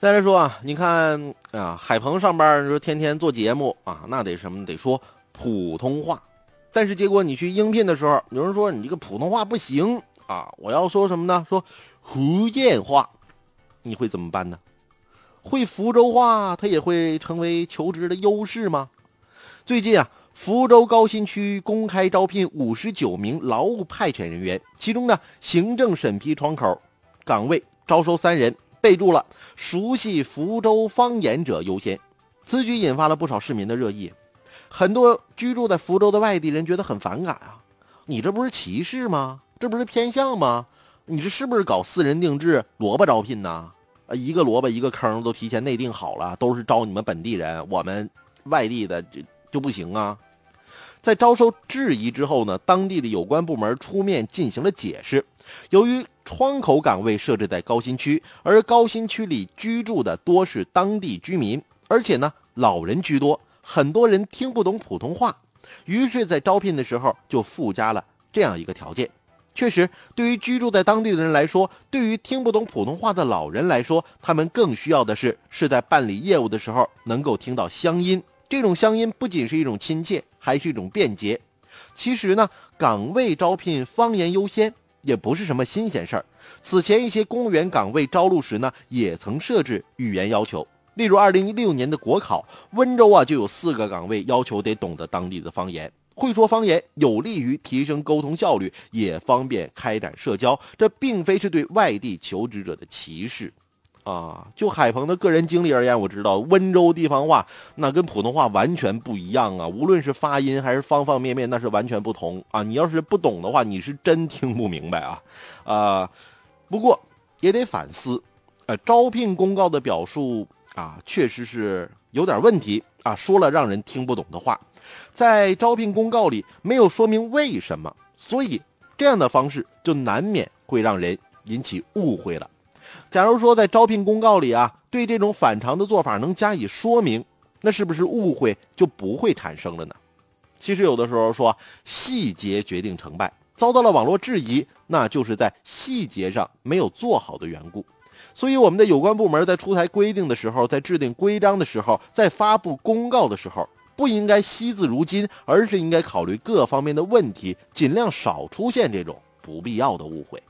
再来说啊，你看啊，海鹏上班说天天做节目啊，那得什么得说普通话，但是结果你去应聘的时候，有人说你这个普通话不行啊，我要说什么呢？说福建话，你会怎么办呢？会福州话，它也会成为求职的优势吗？最近啊，福州高新区公开招聘五十九名劳务派遣人员，其中呢，行政审批窗口岗位招收三人。备注了熟悉福州方言者优先，此举引发了不少市民的热议。很多居住在福州的外地人觉得很反感啊！你这不是歧视吗？这不是偏向吗？你这是不是搞私人定制、萝卜招聘呢？啊，一个萝卜一个坑都提前内定好了，都是招你们本地人，我们外地的就就不行啊！在遭受质疑之后呢，当地的有关部门出面进行了解释。由于窗口岗位设置在高新区，而高新区里居住的多是当地居民，而且呢老人居多，很多人听不懂普通话，于是，在招聘的时候就附加了这样一个条件。确实，对于居住在当地的人来说，对于听不懂普通话的老人来说，他们更需要的是是在办理业务的时候能够听到乡音。这种乡音不仅是一种亲切，还是一种便捷。其实呢，岗位招聘方言优先。也不是什么新鲜事儿。此前一些公务员岗位招录时呢，也曾设置语言要求。例如，二零一六年的国考，温州啊就有四个岗位要求得懂得当地的方言。会说方言有利于提升沟通效率，也方便开展社交。这并非是对外地求职者的歧视。啊，就海鹏的个人经历而言，我知道温州地方话那跟普通话完全不一样啊，无论是发音还是方方面面，那是完全不同啊。你要是不懂的话，你是真听不明白啊。啊，不过也得反思，呃，招聘公告的表述啊，确实是有点问题啊，说了让人听不懂的话，在招聘公告里没有说明为什么，所以这样的方式就难免会让人引起误会了。假如说在招聘公告里啊，对这种反常的做法能加以说明，那是不是误会就不会产生了呢？其实有的时候说细节决定成败，遭到了网络质疑，那就是在细节上没有做好的缘故。所以我们的有关部门在出台规定的时候，在制定规章的时候，在发布公告的时候，不应该惜字如金，而是应该考虑各方面的问题，尽量少出现这种不必要的误会。